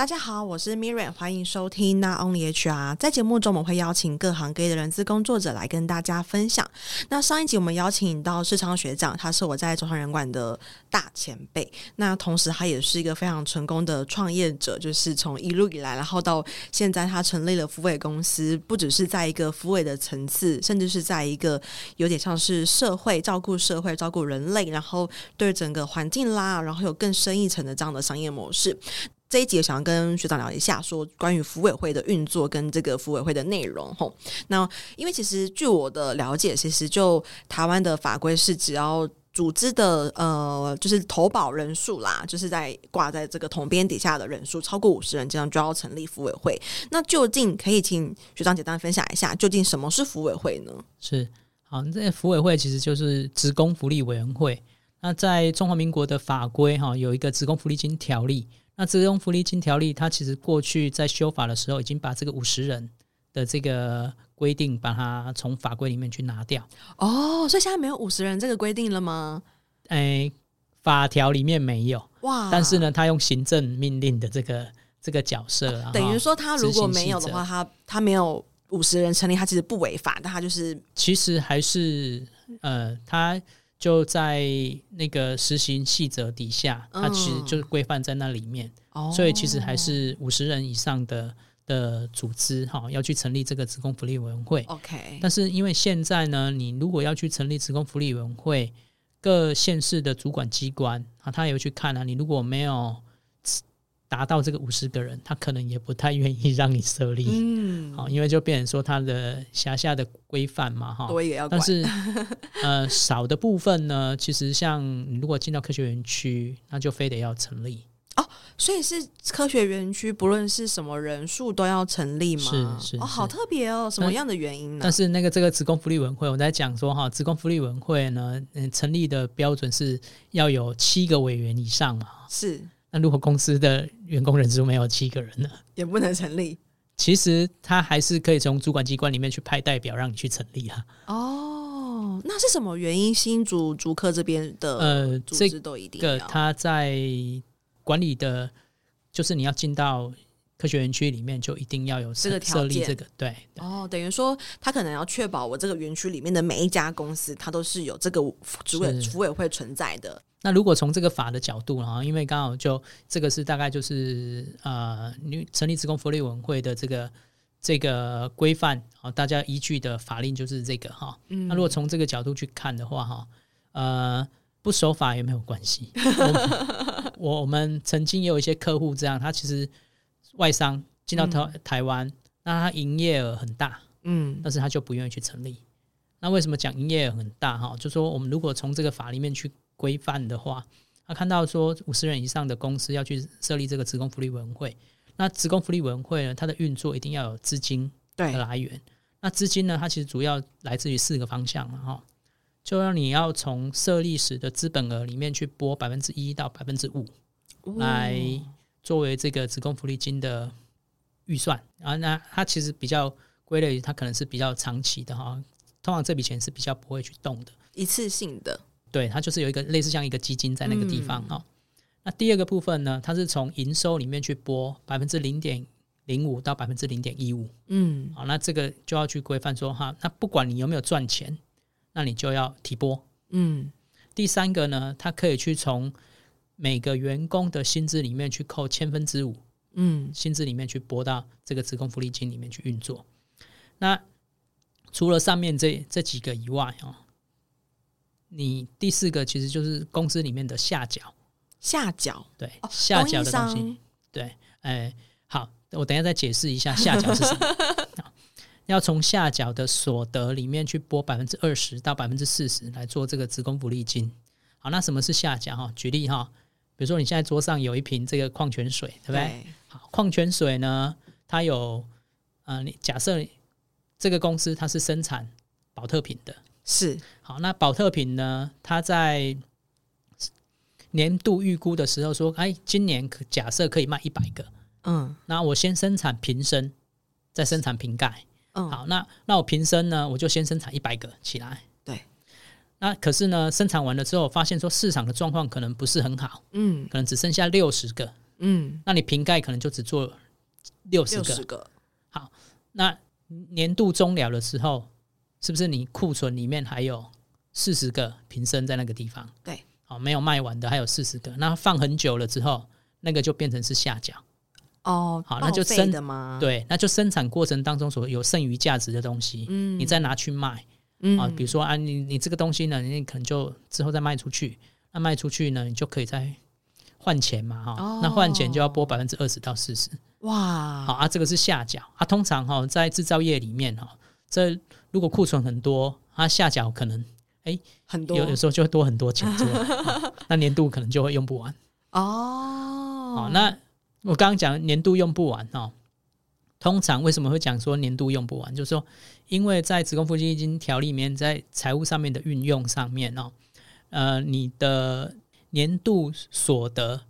大家好，我是 Miriam，欢迎收听 Not Only HR。在节目中，我们会邀请各行各业的人资工作者来跟大家分享。那上一集我们邀请到世昌学长，他是我在中商人馆的大前辈。那同时，他也是一个非常成功的创业者，就是从一路以来，然后到现在，他成立了福伟公司，不只是在一个福伟的层次，甚至是在一个有点像是社会照顾社会、照顾人类，然后对整个环境啦，然后有更深一层的这样的商业模式。这一集想要跟学长聊一下，说关于福委会的运作跟这个福委会的内容。吼，那因为其实据我的了解，其实就台湾的法规是，只要组织的呃，就是投保人数啦，就是在挂在这个统编底下的人数超过五十人，这样就要成立福委会。那究竟可以请学长简单分享一下，究竟什么是福委会呢？是，好，这个福委会其实就是职工福利委员会。那在中华民国的法规哈，有一个职工福利金条例。那职工福利金条例，它其实过去在修法的时候，已经把这个五十人的这个规定，把它从法规里面去拿掉。哦，所以现在没有五十人这个规定了吗？哎，法条里面没有哇。但是呢，他用行政命令的这个这个角色，啊，等于说他如果没有的话，他他没有五十人成立，他其实不违法，但他就是其实还是呃他。就在那个实行细则底下，它其实就是规范在那里面，嗯、所以其实还是五十人以上的的组织哈，要去成立这个职工福利委员会。OK，但是因为现在呢，你如果要去成立职工福利委员会，各县市的主管机关啊，他也会去看啊，你如果没有。达到这个五十个人，他可能也不太愿意让你设立，嗯，好，因为就变成说他的辖下的规范嘛，哈，多也要管。但是，呃，少的部分呢，其实像你如果进到科学园区，那就非得要成立哦。所以是科学园区，不论是什么人数都要成立吗？是是哦，好特别哦，什么样的原因呢？但是那个这个职工福利委员会，我在讲说哈，职工福利委员会呢，嗯，成立的标准是要有七个委员以上嘛，是。那如果公司的员工人数没有七个人呢？也不能成立。其实他还是可以从主管机关里面去派代表让你去成立啊。哦，那是什么原因？新竹竹科这边的呃组织都一定要。这个他在管理的，就是你要进到科学园区里面，就一定要有这个设立这个对。哦，等于说他可能要确保我这个园区里面的每一家公司，它都是有这个主委主委会存在的。那如果从这个法的角度啊，因为刚好就这个是大概就是呃，你成立职工福利委员会的这个这个规范啊，大家依据的法令就是这个哈。嗯。那如果从这个角度去看的话哈，呃，不守法也没有关系。我 我们曾经也有一些客户这样，他其实外商进到台台湾，嗯、那他营业额很大，嗯，但是他就不愿意去成立。那为什么讲营业额很大哈？就说我们如果从这个法里面去。规范的话，他看到说五十人以上的公司要去设立这个职工福利委员会，那职工福利委员会呢，它的运作一定要有资金的来源。那资金呢，它其实主要来自于四个方向了，哈，就让你要从设立时的资本额里面去拨百分之一到百分之五，来作为这个职工福利金的预算。然后呢，它其实比较归类于它可能是比较长期的哈，通常这笔钱是比较不会去动的，一次性的。对，它就是有一个类似像一个基金在那个地方哈、嗯。那第二个部分呢，它是从营收里面去拨百分之零点零五到百分之零点一五。嗯，好，那这个就要去规范说哈，那不管你有没有赚钱，那你就要提拨。嗯，第三个呢，它可以去从每个员工的薪资里面去扣千分之五。嗯，薪资里面去拨到这个职工福利金里面去运作。那除了上面这这几个以外哦。你第四个其实就是工资里面的下缴，下缴对、哦、下缴的东西，对，哎，好，我等一下再解释一下下缴是什么。要从下缴的所得里面去拨百分之二十到百分之四十来做这个职工福利金。好，那什么是下缴哈？举例哈，比如说你现在桌上有一瓶这个矿泉水，对不对？对好，矿泉水呢，它有，呃，你假设这个公司它是生产保特瓶的。是好，那保特瓶呢？它在年度预估的时候说，哎，今年可假设可以卖一百个，嗯，那我先生产瓶身，再生产瓶盖，嗯，好，那那我瓶身呢，我就先生产一百个起来，对，那可是呢，生产完了之后，发现说市场的状况可能不是很好，嗯，可能只剩下六十个，嗯，那你瓶盖可能就只做六十个。个好，那年度终了的时候，是不是你库存里面还有四十个瓶身在那个地方？对，好，没有卖完的还有四十个，那放很久了之后，那个就变成是下脚。哦，好，那就生的吗？对，那就生产过程当中所有剩余价值的东西，嗯，你再拿去卖，嗯，啊，比如说啊，你你这个东西呢，你可能就之后再卖出去，那卖出去呢，你就可以再换钱嘛，哈、哦，那换钱就要拨百分之二十到四十，哇，好啊，这个是下脚啊，通常哈在制造业里面哈，这如果库存很多，啊下脚可能哎很多，有有时候就会多很多钱，那年度可能就会用不完。哦，好那。我刚刚讲年度用不完哦，通常为什么会讲说年度用不完？就是说，因为在职工福利金条例里面，在财务上面的运用上面哦，呃，你的年度所得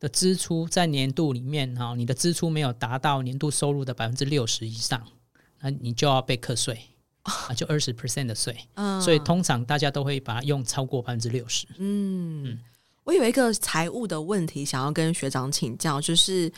的支出在年度里面哈，你的支出没有达到年度收入的百分之六十以上，那你就要被课税啊，就二十 percent 的税。嗯，所以通常大家都会把它用超过百分之六十。嗯。嗯我有一个财务的问题想要跟学长请教，就是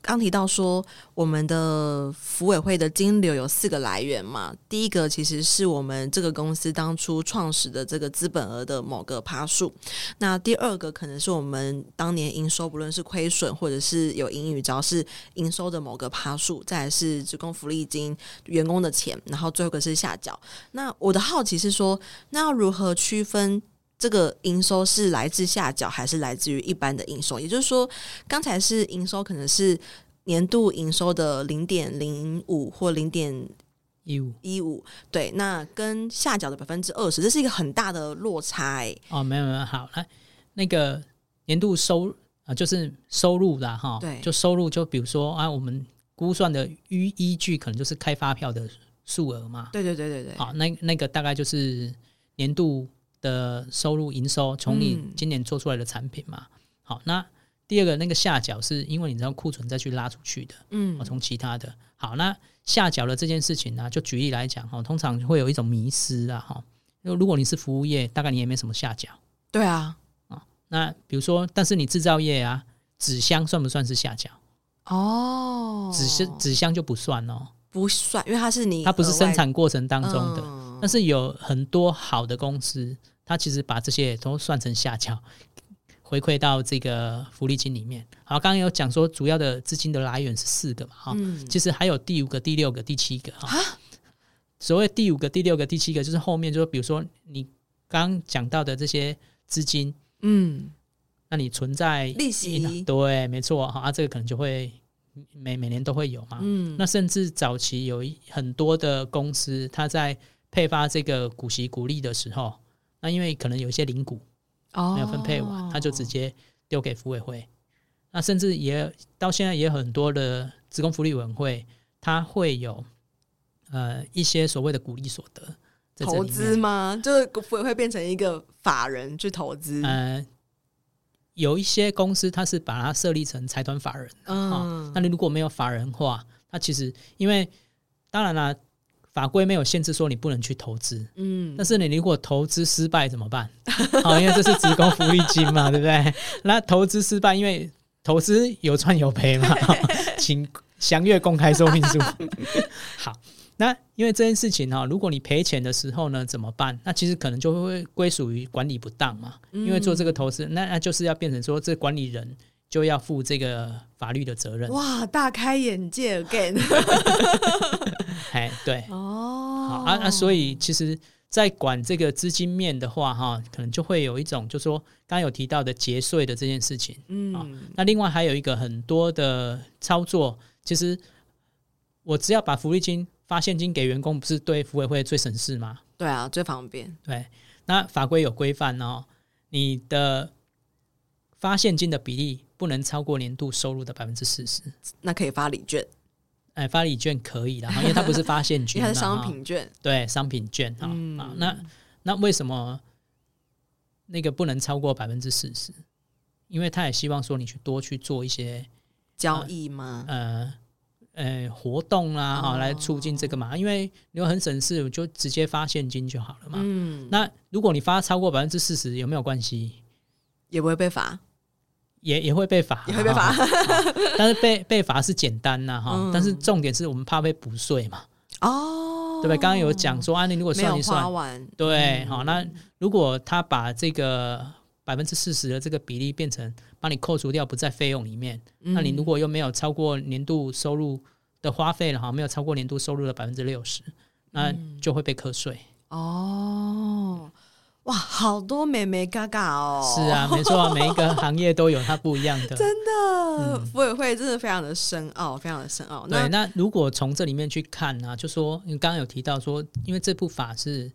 刚提到说我们的福委会的金流有四个来源嘛，第一个其实是我们这个公司当初创始的这个资本额的某个趴数，那第二个可能是我们当年营收，不论是亏损或者是有盈余，只要是营收的某个趴数，再来是职工福利金员工的钱，然后最后一个是下缴。那我的好奇是说，那要如何区分？这个营收是来自下缴，还是来自于一般的营收？也就是说，刚才是营收，可能是年度营收的零点零五或零点一五一五。对，那跟下缴的百分之二十，这是一个很大的落差。哦，没有没有，好，来那个年度收啊，就是收入啦，哈，对，就收入，就比如说啊，我们估算的依依据可能就是开发票的数额嘛。对对对对对。好，那那个大概就是年度。的收入营收，从你今年做出来的产品嘛，嗯、好，那第二个那个下角是因为你知道库存再去拉出去的，嗯，从其他的，好，那下角的这件事情呢，就举例来讲哈，通常会有一种迷失啊哈，因为如果你是服务业，大概你也没什么下脚，对啊，啊，那比如说，但是你制造业啊，纸箱算不算是下角？哦，纸箱纸箱就不算哦，不算，因为它是你，它不是生产过程当中的。嗯但是有很多好的公司，它其实把这些都算成下脚，回馈到这个福利金里面。好，刚刚有讲说主要的资金的来源是四个嘛，哈、嗯，其实还有第五个、第六个、第七个哈。所谓第五个、第六个、第七个，就是后面就是比如说你刚讲到的这些资金，嗯，那你存在利息，对，没错哈，啊，这个可能就会。每每年都会有嘛，嗯，那甚至早期有一很多的公司，它在配发这个股息股利的时候，那因为可能有一些零股没有分配完，他、哦、就直接丢给福委会。那甚至也到现在也有很多的职工福利委员会，它会有呃一些所谓的股利所得投资吗？就是福委会变成一个法人去投资？呃，有一些公司它是把它设立成财团法人，嗯、哦，那你如果没有法人化，它其实因为当然啦。法规没有限制说你不能去投资，嗯，但是你如果投资失败怎么办？好、哦，因为这是职工福利金嘛，对不对？那投资失败，因为投资有赚有赔嘛，请详阅公开说明书。好，那因为这件事情哈，如果你赔钱的时候呢，怎么办？那其实可能就会归属于管理不当嘛，因为做这个投资，那那就是要变成说这管理人。就要负这个法律的责任。哇，大开眼界！Again，哎，对，哦，好啊，那所以其实，在管这个资金面的话，哈，可能就会有一种，就是说刚刚有提到的节税的这件事情，嗯，啊那另外还有一个很多的操作，其实我只要把福利金发现金给员工，不是对福委会最省事吗？对啊，最方便。对，那法规有规范哦，你的发现金的比例。不能超过年度收入的百分之四十，那可以发礼券。哎，发礼券可以的，因为它不是发现 金，它是商品券。对，商品券啊、嗯、啊，那那为什么那个不能超过百分之四十？因为他也希望说你去多去做一些交易嘛？呃呃，活动啦，哈、哦，来促进这个嘛。因为你很省事，我就直接发现金就好了嘛。嗯，那如果你发超过百分之四十，有没有关系？也不会被罚。也也会被罚，也会被罚。但是被被罚是简单呐哈，嗯、但是重点是我们怕被补税嘛。哦，对不对？刚刚有讲说啊，你如果算一算，对，好、嗯，那如果他把这个百分之四十的这个比例变成帮你扣除掉不在费用里面，嗯、那你如果又没有超过年度收入的花费了哈，没有超过年度收入的百分之六十，那就会被课税。哦。哇，好多美眉嘎嘎哦！是啊，没错啊，每一个行业都有它不一样的。真的，福委会真的非常的深奥，非常的深奥。对，那如果从这里面去看呢、啊，就说你刚刚有提到说，因为这部法是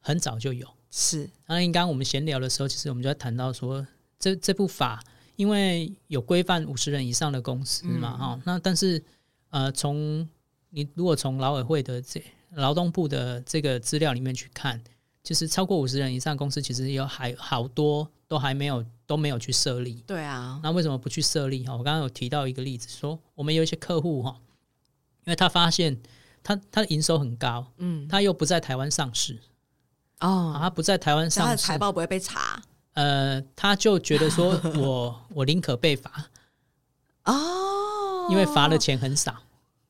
很早就有，是。那刚刚我们闲聊的时候，其实我们就在谈到说，这这部法因为有规范五十人以上的公司嘛，哈、嗯，那但是呃，从你如果从劳委会的这劳动部的这个资料里面去看。其实超过五十人以上公司，其实有还好多都还没有都没有去设立。对啊，那为什么不去设立？哈，我刚刚有提到一个例子，说我们有一些客户哈，因为他发现他他的营收很高，嗯，他又不在台湾上市，哦，他不在台湾上市，他的财报不会被查。呃，他就觉得说 我我宁可被罚，哦，因为罚的钱很少，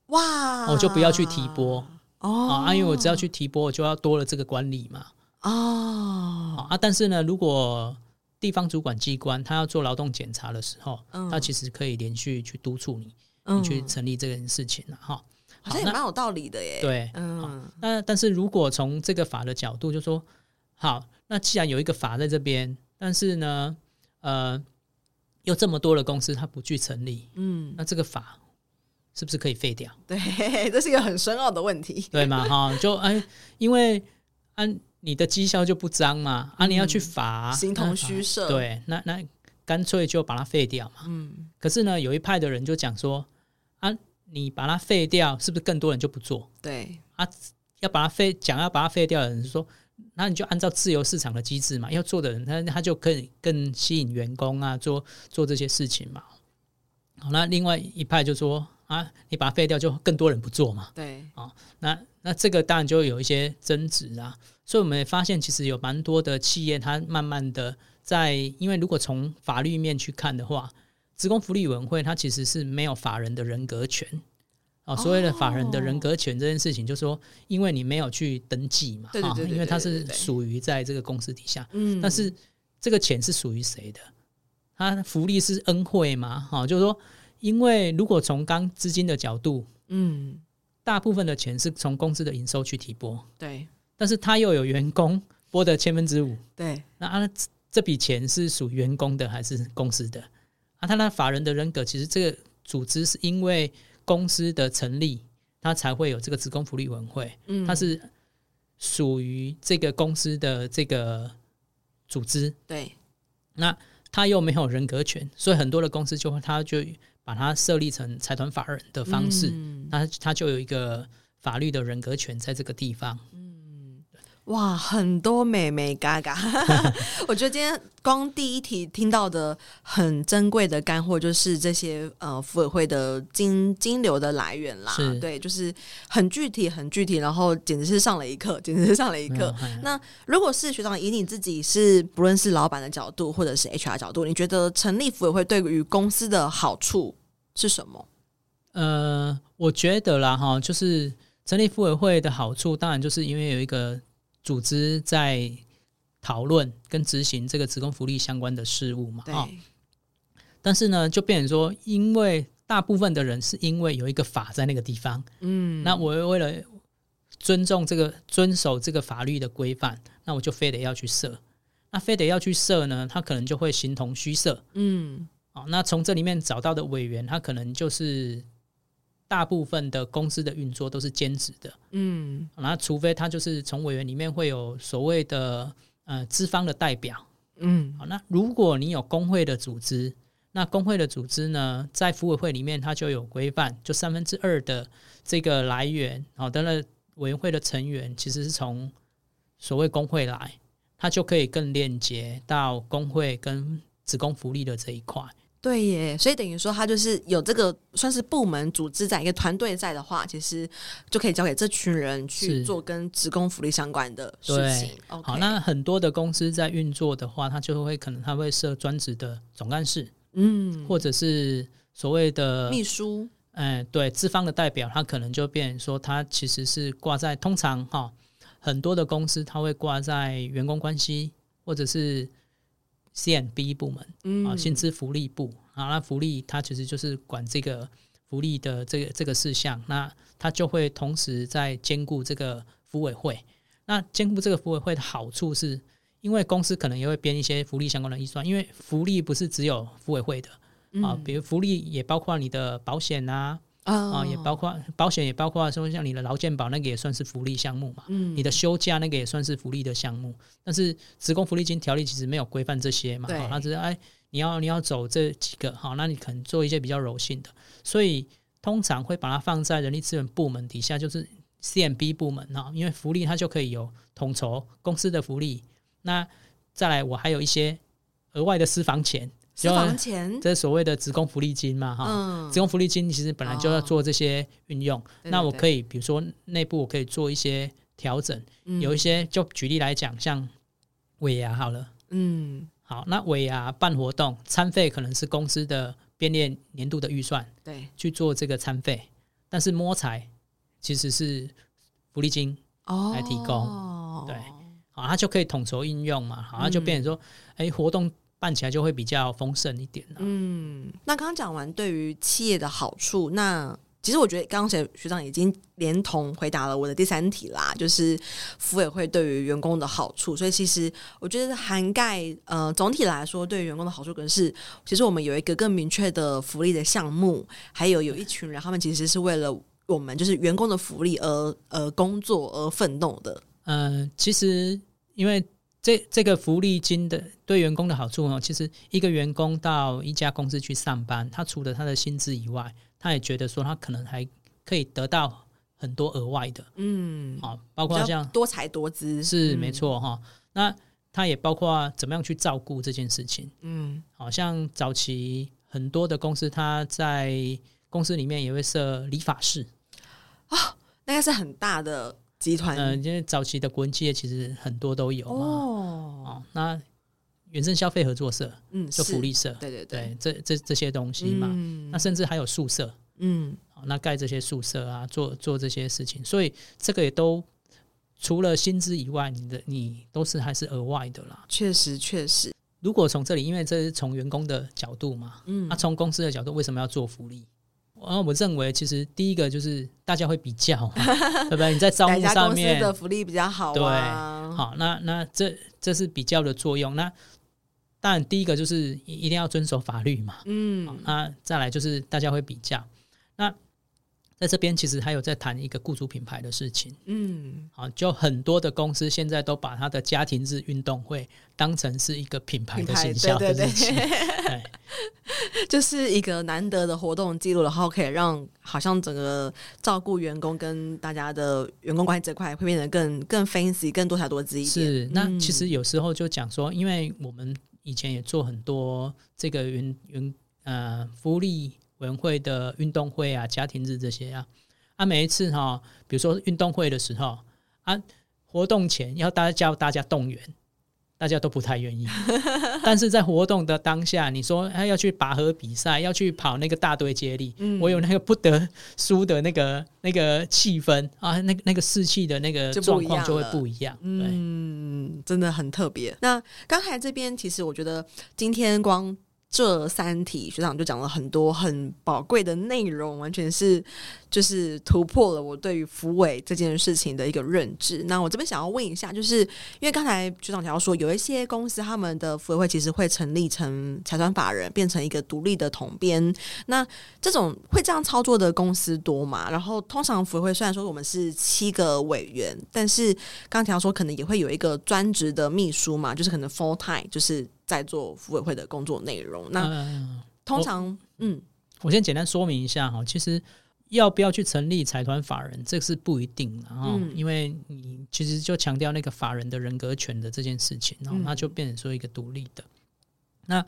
哇，我就不要去提拨，哦，啊，因为我只要去提拨，我就要多了这个管理嘛。哦啊，但是呢，如果地方主管机关他要做劳动检查的时候，嗯、他其实可以连续去督促你，嗯、你去成立这件事情了哈。好像也蛮有道理的耶。对，嗯，那但是如果从这个法的角度，就说好，那既然有一个法在这边，但是呢，呃，有这么多的公司他不去成立，嗯，那这个法是不是可以废掉？对，这是一个很深奥的问题，对吗？哈，就哎，因为按。你的绩效就不彰嘛？啊，你要去罚，形同虚设。对，那那干脆就把它废掉嘛。嗯。可是呢，有一派的人就讲说，啊，你把它废掉，是不是更多人就不做？对。啊，要把它废，讲要把它废掉的人说，那你就按照自由市场的机制嘛，要做的人他他就可以更吸引员工啊，做做这些事情嘛。好，那另外一派就说，啊，你把它废掉，就更多人不做嘛。对。啊，那那这个当然就有一些争执啊。所以我们也发现，其实有蛮多的企业，它慢慢的在，因为如果从法律面去看的话，职工福利委员会它其实是没有法人的人格权哦。所谓的法人的人格权这件事情，就是说，因为你没有去登记嘛，啊，因为它是属于在这个公司底下，嗯，但是这个钱是属于谁的？它福利是恩惠嘛？哈，就是说，因为如果从刚资金的角度，嗯，大部分的钱是从公司的营收去提拨，对。但是他又有员工拨的千分之五，对，那啊这笔钱是属于员工的还是公司的？啊，他那法人的人格，其实这个组织是因为公司的成立，他才会有这个职工福利委员会，嗯，它是属于这个公司的这个组织，对，那他又没有人格权，所以很多的公司就会他就把它设立成财团法人的方式，嗯，那他就有一个法律的人格权在这个地方。哇，很多眉眉嘎嘎，我觉得今天光第一题听到的很珍贵的干货，就是这些呃，妇委会的金金流的来源啦。对，就是很具体，很具体，然后简直是上了一课，简直是上了一课。那如果是学长以你自己是不论是老板的角度，或者是 HR 角度，你觉得成立妇委会对于公司的好处是什么？呃，我觉得啦，哈，就是成立妇委会的好处，当然就是因为有一个。组织在讨论跟执行这个职工福利相关的事务嘛？啊，但是呢，就变成说，因为大部分的人是因为有一个法在那个地方，嗯，那我为了尊重这个、遵守这个法律的规范，那我就非得要去设，那非得要去设呢，他可能就会形同虚设，嗯，哦，那从这里面找到的委员，他可能就是。大部分的公司的运作都是兼职的，嗯，那除非他就是从委员里面会有所谓的呃资方的代表，嗯，好，那如果你有工会的组织，那工会的组织呢，在服委会里面它就有规范，就三分之二的这个来源，好的了，委员会的成员其实是从所谓工会来，它就可以更链接到工会跟职工福利的这一块。对耶，所以等于说他就是有这个算是部门组织在一个团队在的话，其实就可以交给这群人去做跟职工福利相关的事情。好，那很多的公司在运作的话，他就会可能他会设专职的总干事嗯，或者是所谓的秘书，哎，对，资方的代表，他可能就变成说，他其实是挂在通常哈、哦，很多的公司他会挂在员工关系或者是 C&B 部门，嗯，啊，薪资福利部。啊，那福利它其实就是管这个福利的这个这个事项，那它就会同时在兼顾这个服委会。那兼顾这个服委会的好处是，因为公司可能也会编一些福利相关的预算，因为福利不是只有服委会的、嗯、啊，比如福利也包括你的保险啊，哦、啊，也包括保险，也包括说像你的劳健保那个也算是福利项目嘛，嗯，你的休假那个也算是福利的项目，但是职工福利金条例其实没有规范这些嘛，它只是哎，你要你要走这几个，好，那你可能做一些比较柔性的，所以通常会把它放在人力资源部门底下，就是 CMB 部门啊，因为福利它就可以有统筹公司的福利。那再来，我还有一些额外的私房钱，私房钱，这是所谓的职工福利金嘛，哈、嗯，职工福利金其实本来就要做这些运用。哦、那我可以，比如说内部我可以做一些调整，嗯、有一些就举例来讲，像尾牙好了，嗯，好，那尾牙办活动，餐费可能是公司的编列年度的预算，对，去做这个餐费，但是摸彩其实是福利金来提供，哦、对。啊，它就可以统筹应用嘛，好，它就变成说，哎、嗯，活动办起来就会比较丰盛一点。嗯，那刚刚讲完对于企业的好处，那其实我觉得刚刚学学长已经连同回答了我的第三题啦，就是福委会对于员工的好处。所以其实我觉得涵盖呃，总体来说对员工的好处，可能是其实我们有一个更明确的福利的项目，还有有一群人，他们其实是为了我们就是员工的福利而呃工作而奋斗的。嗯、其实因为这这个福利金的对员工的好处呢，其实一个员工到一家公司去上班，他除了他的薪资以外，他也觉得说他可能还可以得到很多额外的，嗯，啊，包括像多才多姿，是、嗯、没错哈。那他也包括怎么样去照顾这件事情，嗯，好像早期很多的公司，他在公司里面也会设理发室。啊、哦，那个是很大的。集团？嗯，因为早期的国营企业其实很多都有嘛。哦，哦那原生消费合作社，嗯，就福利社，对对对，对这这这些东西嘛。嗯、那甚至还有宿舍，嗯，那盖这些宿舍啊，做做这些事情，所以这个也都除了薪资以外，你的你都是还是额外的啦。确实确实，如果从这里，因为这是从员工的角度嘛，嗯，那从公司的角度，为什么要做福利？啊，我认为其实第一个就是大家会比较，对不对？你在招募上面的福利比较好，对，好，那那这这是比较的作用。那当然，第一个就是一定要遵守法律嘛，嗯，那再来就是大家会比较，那。在这边其实还有在谈一个雇主品牌的事情，嗯，好，就很多的公司现在都把他的家庭日运动会当成是一个品牌的形象，对对对，对，就是一个难得的活动记录，然后可以让好像整个照顾员工跟大家的员工关系这块会变得更更 fancy、更多才多姿一点。是，那其实有时候就讲说，因为我们以前也做很多这个员员呃福利。委员会的运动会啊，家庭日这些啊，啊，每一次哈、哦，比如说运动会的时候啊，活动前要大家叫大家动员，大家都不太愿意。但是在活动的当下，你说要去拔河比赛，要去跑那个大队接力，嗯、我有那个不得输的那个那个气氛啊，那个那个士气的那个状况就会不一样。嗯，真的很特别。那刚才这边其实我觉得今天光。这三题学长就讲了很多很宝贵的内容，完全是就是突破了我对于福委这件事情的一个认知。那我这边想要问一下，就是因为刚才学长提到说，有一些公司他们的福委会其实会成立成财团法人，变成一个独立的统编。那这种会这样操作的公司多吗？然后通常福委会虽然说我们是七个委员，但是刚提到说可能也会有一个专职的秘书嘛，就是可能 full time 就是。在做福委会的工作内容，那、呃、通常，嗯，我先简单说明一下哈，其实要不要去成立财团法人，这个是不一定的哈，嗯、因为你其实就强调那个法人的人格权的这件事情，然后那就变成说一个独立的。嗯、那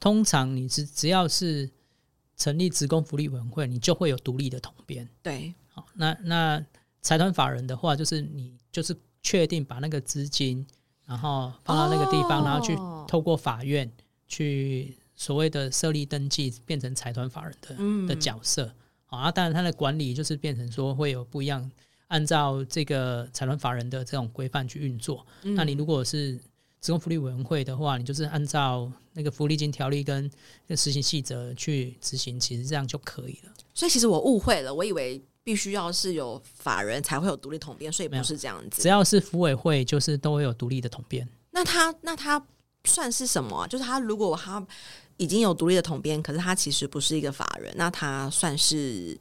通常你只只要是成立职工福利委员会，你就会有独立的统编。对，好，那那财团法人的话，就是你就是确定把那个资金。然后放到那个地方，哦、然后去透过法院去所谓的设立登记变成财团法人的的角色。啊，当然它的管理就是变成说会有不一样，按照这个财团法人的这种规范去运作。那你如果是职工福利委员会的话，你就是按照那个福利金条例跟那实行细则去执行，其实这样就可以了。所以其实我误会了，我以为必须要是有法人才会有独立统编，所以不是这样子。只要是福委会，就是都会有独立的统编。那他那他算是什么？就是他如果他已经有独立的统编，可是他其实不是一个法人，那他算是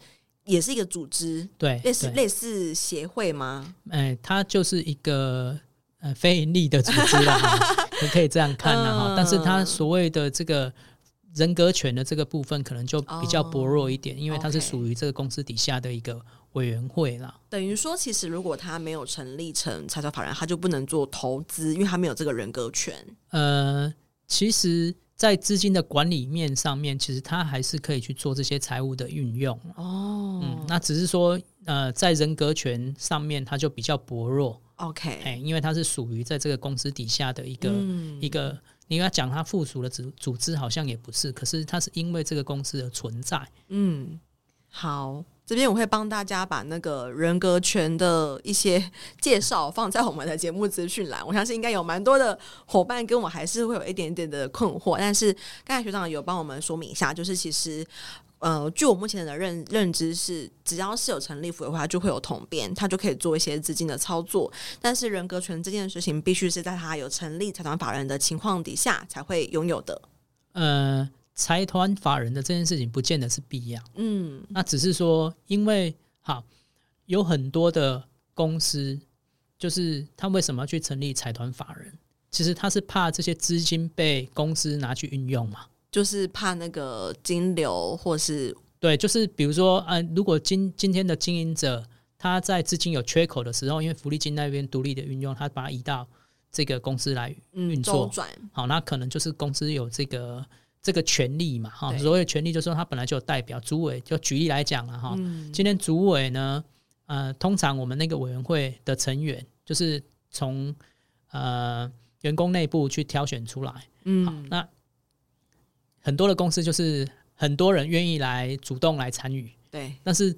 也是一个组织，对，类似类似协会吗？哎，他就是一个。呃，非盈利的组织了，你 可以这样看的哈。但是他所谓的这个人格权的这个部分，可能就比较薄弱一点，因为它是属于这个公司底下的一个委员会啦。等于说，其实如果他没有成立成财团法人，他就不能做投资，因为他没有这个人格权。呃，其实，在资金的管理面上面，其实他还是可以去做这些财务的运用。哦，嗯，那只是说，呃，在人格权上面，他就比较薄弱。OK，哎，因为它是属于在这个公司底下的一个、嗯、一个，你要讲它附属的组组织，好像也不是，可是它是因为这个公司的存在。嗯，好，这边我会帮大家把那个人格权的一些介绍放在我们的节目资讯栏。我相信应该有蛮多的伙伴跟我还是会有一点点的困惑，但是刚才学长有帮我们说明一下，就是其实。呃，据我目前的认认知是，只要是有成立福委会，它就会有统编，它就可以做一些资金的操作。但是人格权这件事情，必须是在它有成立财团法人的情况底下才会拥有的。呃，财团法人的这件事情不见得是必要。嗯，那只是说，因为好有很多的公司，就是他为什么要去成立财团法人？其实他是怕这些资金被公司拿去运用嘛。就是怕那个金流，或是对，就是比如说，啊，如果今今天的经营者他在资金有缺口的时候，因为福利金那边独立的运用，他把它移到这个公司来运作，好，那可能就是公司有这个这个权利嘛，哈，所谓权利就是说他本来就有代表主委，就举例来讲了哈，嗯、今天主委呢，呃，通常我们那个委员会的成员就是从呃员工内部去挑选出来，嗯，好，那。很多的公司就是很多人愿意来主动来参与，对。但是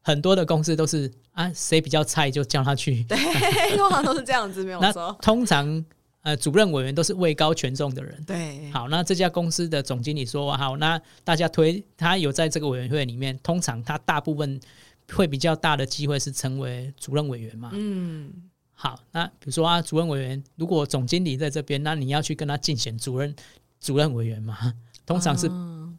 很多的公司都是啊，谁比较菜就叫他去，对，通常都是这样子，没有 错。那通常呃，主任委员都是位高权重的人，对。好，那这家公司的总经理说好，那大家推他有在这个委员会里面，通常他大部分会比较大的机会是成为主任委员嘛。嗯。好，那比如说啊，主任委员如果总经理在这边，那你要去跟他竞选主任主任委员嘛？通常是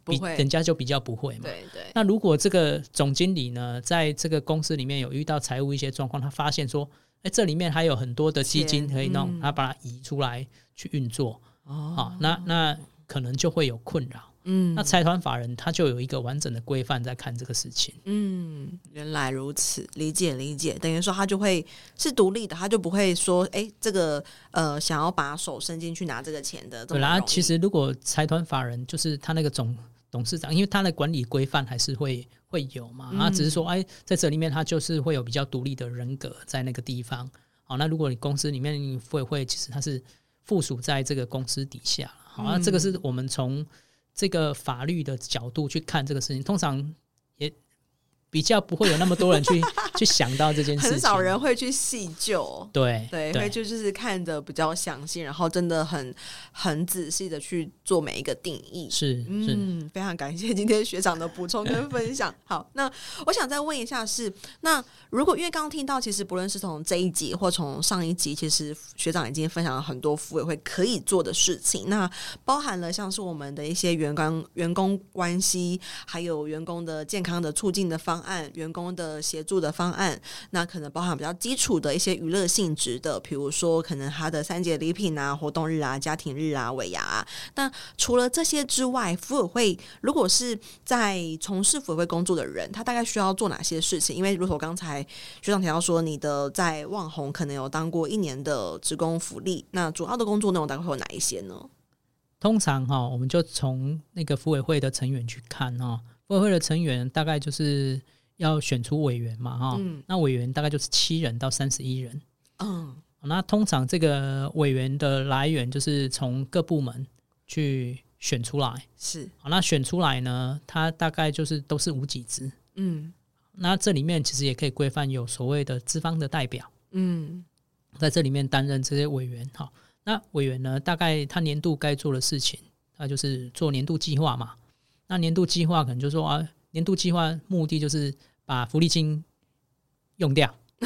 比人家就比较不会嘛。对对。那如果这个总经理呢，在这个公司里面有遇到财务一些状况，他发现说，哎，这里面还有很多的基金可以弄，他把它移出来去运作。哦。好，那那可能就会有困扰。嗯，那财团法人他就有一个完整的规范在看这个事情。嗯，原来如此，理解理解。等于说他就会是独立的，他就不会说，哎，这个呃，想要把手伸进去拿这个钱的。对啦，其实如果财团法人就是他那个总董事长，因为他的管理规范还是会会有嘛，啊，只是说，哎，在这里面他就是会有比较独立的人格在那个地方。好，那如果你公司里面会会，其实他是附属在这个公司底下。好，那这个是我们从。这个法律的角度去看这个事情，通常也比较不会有那么多人去 去想到这件事情，很少人会去细究，对对，会就就是看着比较详细，然后真的很很仔细的去做每一个定义。是，嗯，是非常感谢今天学长的补充跟分享。好，那我想再问一下是，那如果因为刚刚听到，其实不论是从这一集或从上一集，其实学长已经分享了很多福委会可以做的事情，那包含了像是我们的一些员工员工关系，还有员工的健康的促进的方案，员工的协助的方案，那可能包含比较基础的一些娱乐性质的，比如说可能他的三节礼品啊、活动日啊、家庭日啊、尾牙啊。那除了这些之外，福委会如果是在从事福委会工作的人，他大概需要做哪些事情？因为如同刚才学长提到说，你的在旺宏可能有当过一年的职工福利，那主要的工作内容大概会有哪一些呢？通常哈，我们就从那个福委会的成员去看哈，福委会的成员大概就是。要选出委员嘛，哈、嗯，那委员大概就是七人到三十一人，嗯，那通常这个委员的来源就是从各部门去选出来，是。好，那选出来呢，它大概就是都是无几职，嗯，那这里面其实也可以规范有所谓的资方的代表，嗯，在这里面担任这些委员，哈，那委员呢，大概他年度该做的事情，他就是做年度计划嘛，那年度计划可能就是说啊，年度计划目的就是把福利金用掉。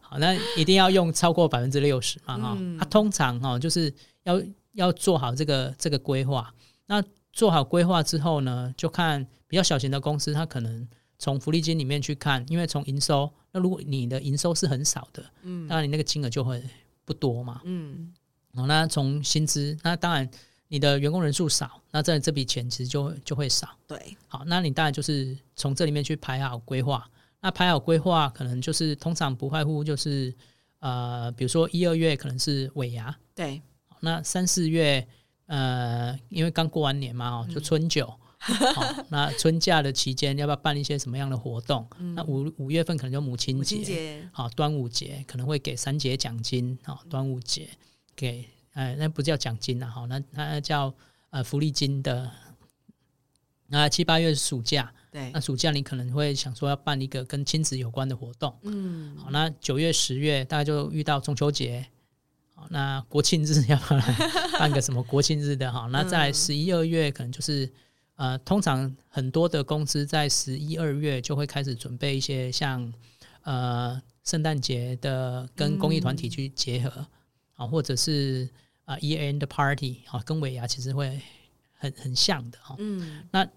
好，那一定要用超过百分之六十嘛，哈、嗯，它、啊、通常哈就是要要做好这个这个规划。那做好规划之后呢，就看比较小型的公司，它可能从福利金里面去看，因为从营收，那如果你的营收是很少的，嗯，当然你那个金额就会不多嘛，嗯，好，那从薪资，那当然你的员工人数少，那这这笔钱其实就就会少，对，好，那你当然就是从这里面去排好规划。那排好规划，可能就是通常不外乎就是，呃，比如说一二月可能是尾牙，对。那三四月，呃，因为刚过完年嘛，哦，就春酒，嗯哦，那春假的期间要不要办一些什么样的活动？嗯、那五五月份可能就母亲节，好，端午节可能会给三节奖金，好，端午节给，呃，那不叫奖金了，哈，那那叫呃福利金的。那七八月是暑假。对，那暑假你可能会想说要办一个跟亲子有关的活动，嗯，好，那九月、十月大概就遇到中秋节，好，那国庆日 要办个什么国庆日的哈？那在十一二月可能就是呃，通常很多的公司在十一二月就会开始准备一些像呃圣诞节的跟公益团体去结合啊，嗯、或者是啊 year end party 啊，跟尾牙其实会很很像的哈，嗯，那。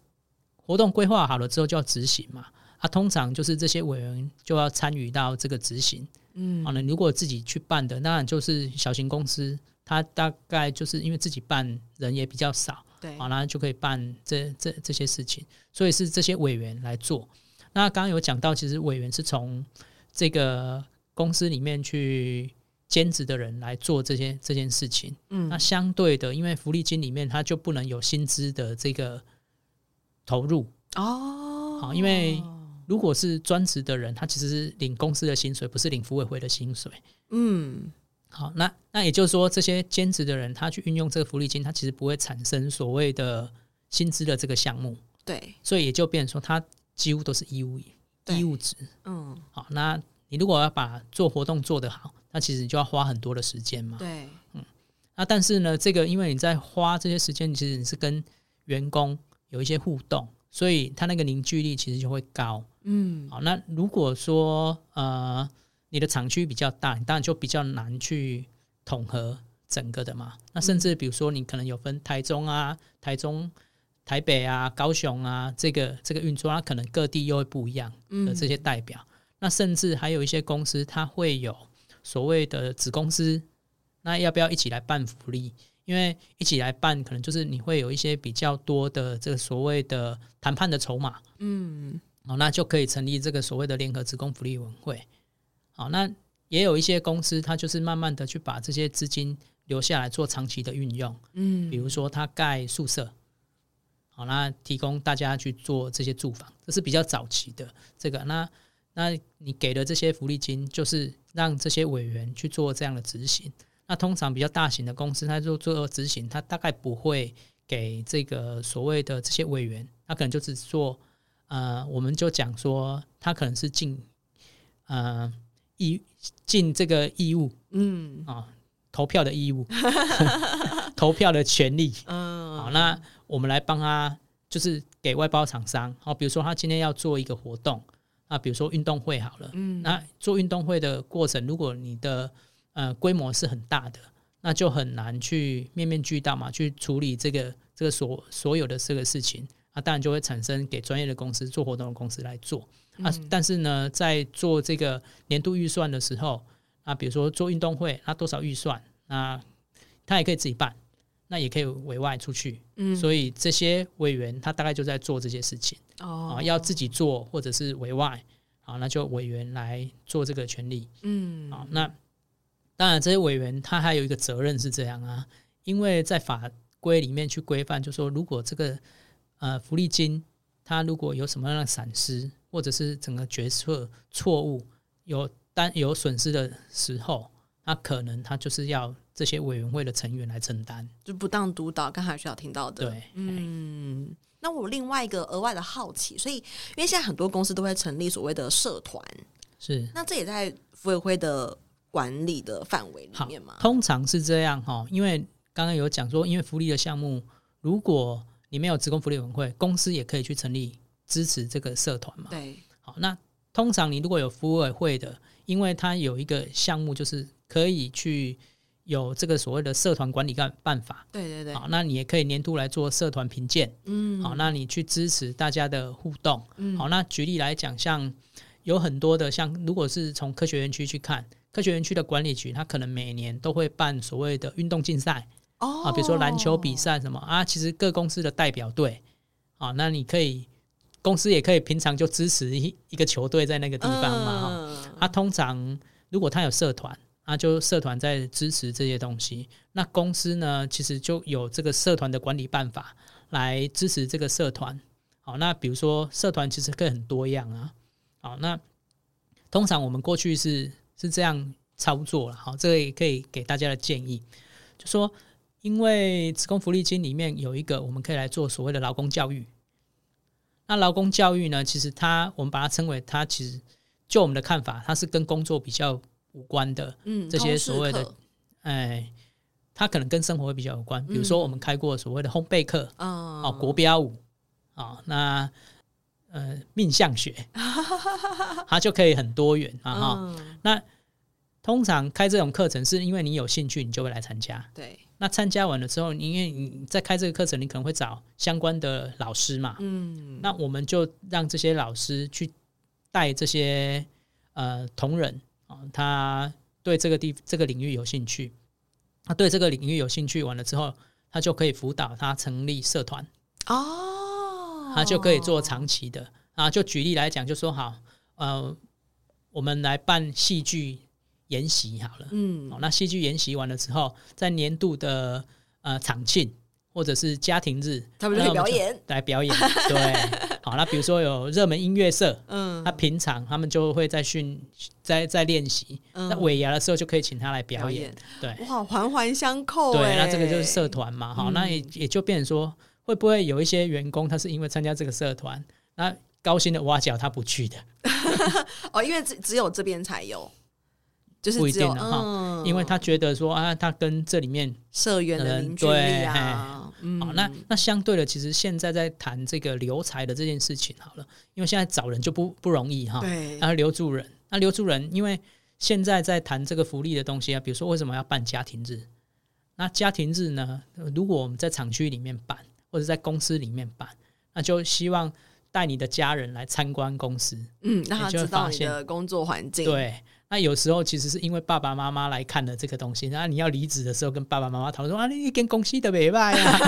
活动规划好了之后就要执行嘛，啊，通常就是这些委员就要参与到这个执行，嗯，好了，如果自己去办的，那就是小型公司，它大概就是因为自己办人也比较少，对，好，那就可以办这这这些事情，所以是这些委员来做。那刚刚有讲到，其实委员是从这个公司里面去兼职的人来做这些这件事情，嗯，那相对的，因为福利金里面它就不能有薪资的这个。投入哦，好，因为如果是专职的人，他其实是领公司的薪水，不是领福委会的薪水。嗯，好，那那也就是说，这些兼职的人，他去运用这个福利金，他其实不会产生所谓的薪资的这个项目。对，所以也就变成说，他几乎都是义务义务职。嗯，好，那你如果要把做活动做得好，那其实就要花很多的时间嘛。对，嗯，那但是呢，这个因为你在花这些时间，其实你是跟员工。有一些互动，所以他那个凝聚力其实就会高。嗯，好，那如果说呃你的厂区比较大，你当然就比较难去统合整个的嘛。那甚至比如说你可能有分台中啊、台中、台北啊、高雄啊，这个这个运作，它可能各地又会不一样的这些代表。嗯，那甚至还有一些公司，它会有所谓的子公司，那要不要一起来办福利？因为一起来办，可能就是你会有一些比较多的这个所谓的谈判的筹码，嗯，好，那就可以成立这个所谓的联合职工福利委员会。好，那也有一些公司，它就是慢慢的去把这些资金留下来做长期的运用，嗯，比如说它盖宿舍，好，那提供大家去做这些住房，这是比较早期的这个。那那你给的这些福利金，就是让这些委员去做这样的执行。那通常比较大型的公司，它就做执行，它大概不会给这个所谓的这些委员，他可能就只做，呃，我们就讲说，他可能是尽，呃，义尽这个义务，嗯。啊，投票的义务，投票的权利，嗯，好，那我们来帮他，就是给外包厂商，好，比如说他今天要做一个活动，啊，比如说运动会好了，嗯，那做运动会的过程，如果你的呃，规模是很大的，那就很难去面面俱到嘛，去处理这个这个所所有的这个事情。啊，当然就会产生给专业的公司做活动的公司来做。啊。但是呢，在做这个年度预算的时候啊，比如说做运动会，那多少预算，那他也可以自己办，那也可以委外出去。嗯，所以这些委员他大概就在做这些事情哦，啊，要自己做或者是委外，啊，那就委员来做这个权利。嗯，好，那。当然，这些委员他还有一个责任是这样啊，因为在法规里面去规范，就是说如果这个呃福利金，他如果有什么样的闪失，或者是整个决策错误有担有损失的时候，那可能他就是要这些委员会的成员来承担，就不当督导。刚才需要听到的，对，嗯。那我另外一个额外的好奇，所以因为现在很多公司都会成立所谓的社团，是那这也在服委会的管理的范围里面吗？通常是这样哈，因为刚刚有讲说，因为福利的项目，如果你没有职工福利委员会，公司也可以去成立支持这个社团嘛。对，好，那通常你如果有服委会的，因为它有一个项目，就是可以去。有这个所谓的社团管理办办法，对对对，好，那你也可以年度来做社团评鉴，嗯，好，那你去支持大家的互动，嗯，好，那举例来讲，像有很多的，像如果是从科学园区去看，科学园区的管理局，它可能每年都会办所谓的运动竞赛，哦，啊，比如说篮球比赛什么啊，其实各公司的代表队，啊，那你可以公司也可以平常就支持一一个球队在那个地方嘛，哈，嗯，啊，通常如果他有社团。那就社团在支持这些东西，那公司呢，其实就有这个社团的管理办法来支持这个社团。好，那比如说社团其实可以很多样啊。好，那通常我们过去是是这样操作了。好，这个也可以给大家的建议，就说因为职工福利金里面有一个，我们可以来做所谓的劳工教育。那劳工教育呢，其实它我们把它称为它其实就我们的看法，它是跟工作比较。无关的，嗯，这些所谓的，哎，它可能跟生活会比较有关。比如说，我们开过所谓的烘焙课，哦、嗯，国标舞，啊、哦，那呃，命相学，它就可以很多元啊哈、嗯。那通常开这种课程，是因为你有兴趣，你就会来参加。对，那参加完了之后，因为你在开这个课程，你可能会找相关的老师嘛，嗯，那我们就让这些老师去带这些呃同仁。啊，他对这个地这个领域有兴趣，他对这个领域有兴趣，完了之后，他就可以辅导他成立社团哦，他就可以做长期的啊。就举例来讲，就说好，呃，我们来办戏剧研习好了，嗯，那戏剧研习完了之后，在年度的呃场庆。或者是家庭日，他们就表演，来表演。对，好，那比如说有热门音乐社，嗯，他平常他们就会在训，在在练习，那尾牙的时候就可以请他来表演。表演对，哇，环环相扣。对，那这个就是社团嘛，好，那也也就变成说，会不会有一些员工他是因为参加这个社团，那高薪的挖角他不去的？哦，因为只只有这边才有。就是不一定的哈、嗯，因为他觉得说啊，他跟这里面社员的凝聚力啊，嗯、好，那那相对的，其实现在在谈这个留才的这件事情好了，因为现在找人就不不容易哈，对，然后留住人，那留住人，因为现在在谈这个福利的东西啊，比如说为什么要办家庭日？那家庭日呢，如果我们在厂区里面办，或者在公司里面办，那就希望带你的家人来参观公司，嗯，让他知道你的工作环境，对。那有时候其实是因为爸爸妈妈来看了这个东西，然后你要离职的时候跟爸爸妈妈讨论说啊，你跟公司的没办呀，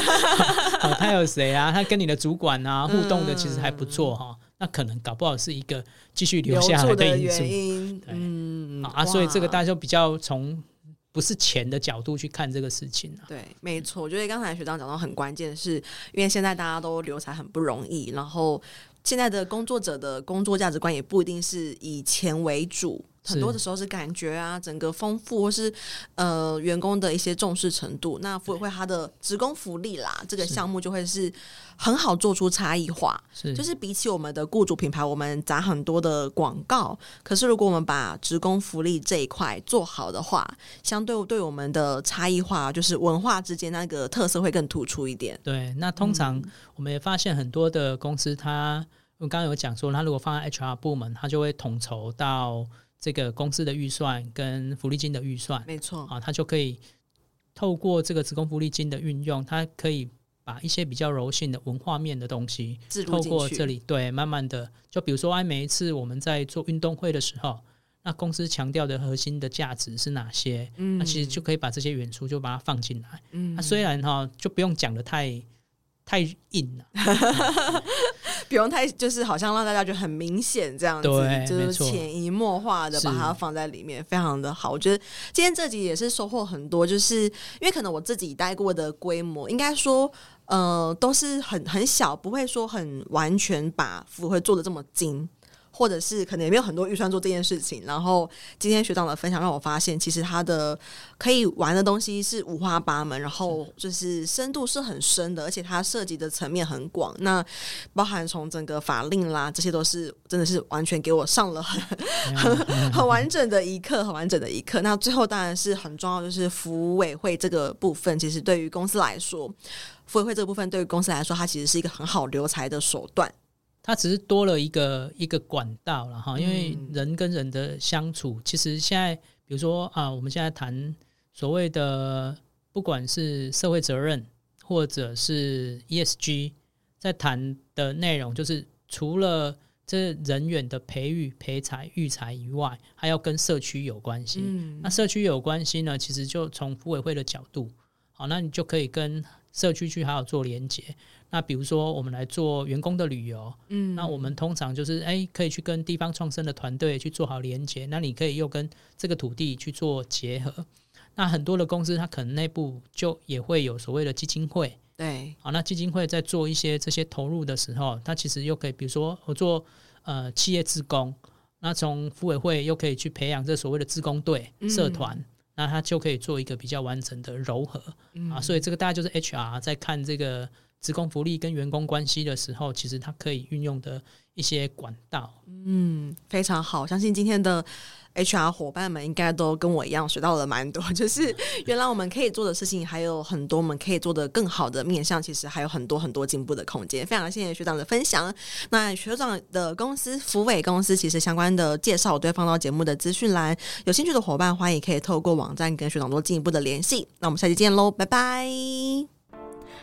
他有谁啊？他跟你的主管啊互动的其实还不错哈、嗯，那可能搞不好是一个继续留下来的因素。对，嗯啊，所以这个大家就比较从不是钱的角度去看这个事情、啊、对，没错，我觉得刚才学长讲到很关键的是，因为现在大家都留才很不容易，然后现在的工作者的工作价值观也不一定是以钱为主。很多的时候是感觉啊，整个丰富或是呃员工的一些重视程度，那福委会它的职工福利啦，这个项目就会是很好做出差异化。是，就是比起我们的雇主品牌，我们砸很多的广告，可是如果我们把职工福利这一块做好的话，相对对我们的差异化，就是文化之间那个特色会更突出一点。对，那通常我们也发现很多的公司，它我刚刚有讲说，它如果放在 HR 部门，它就会统筹到。这个公司的预算跟福利金的预算，没错啊，他就可以透过这个职工福利金的运用，他可以把一些比较柔性的文化面的东西，透过这里对，慢慢的，就比如说，哎，每一次我们在做运动会的时候，那公司强调的核心的价值是哪些？嗯，那其实就可以把这些元素就把它放进来。嗯，那虽然哈，就不用讲的太太硬了。不用太，就是好像让大家觉得很明显这样子，就是潜移默化的把它放在里面，非常的好。我觉得今天这集也是收获很多，就是因为可能我自己待过的规模，应该说呃都是很很小，不会说很完全把福委会做的这么精。或者是可能也没有很多预算做这件事情。然后今天学长的分享让我发现，其实他的可以玩的东西是五花八门，然后就是深度是很深的，而且它涉及的层面很广。那包含从整个法令啦，这些都是真的是完全给我上了很很很完整的一课，很完整的一课。那最后当然是很重要，就是福委会这个部分，其实对于公司来说，福委会这个部分对于公司来说，它其实是一个很好留才的手段。它只是多了一个一个管道了哈，因为人跟人的相处，嗯、其实现在比如说啊，我们现在谈所谓的不管是社会责任或者是 ESG，在谈的内容就是除了这人员的培育、培才、育才以外，还要跟社区有关系。嗯、那社区有关系呢，其实就从服委会的角度，好，那你就可以跟社区去好好做连接。那比如说，我们来做员工的旅游，嗯，那我们通常就是哎，可以去跟地方创生的团队去做好连接。那你可以又跟这个土地去做结合。那很多的公司，它可能内部就也会有所谓的基金会，对，好，那基金会在做一些这些投入的时候，它其实又可以，比如说我做呃企业职工，那从妇委会又可以去培养这所谓的职工队、嗯、社团，那它就可以做一个比较完整的柔合、嗯、啊。所以这个大家就是 HR 在看这个。职工福利跟员工关系的时候，其实它可以运用的一些管道，嗯，非常好。相信今天的 HR 伙伴们应该都跟我一样学到了蛮多，就是原来我们可以做的事情还有很多，我们可以做的更好的面向，其实还有很多很多进步的空间。非常谢谢学长的分享。那学长的公司福伟公司，其实相关的介绍我都会放到节目的资讯栏，有兴趣的伙伴欢迎可以透过网站跟学长做进一步的联系。那我们下期见喽，拜拜。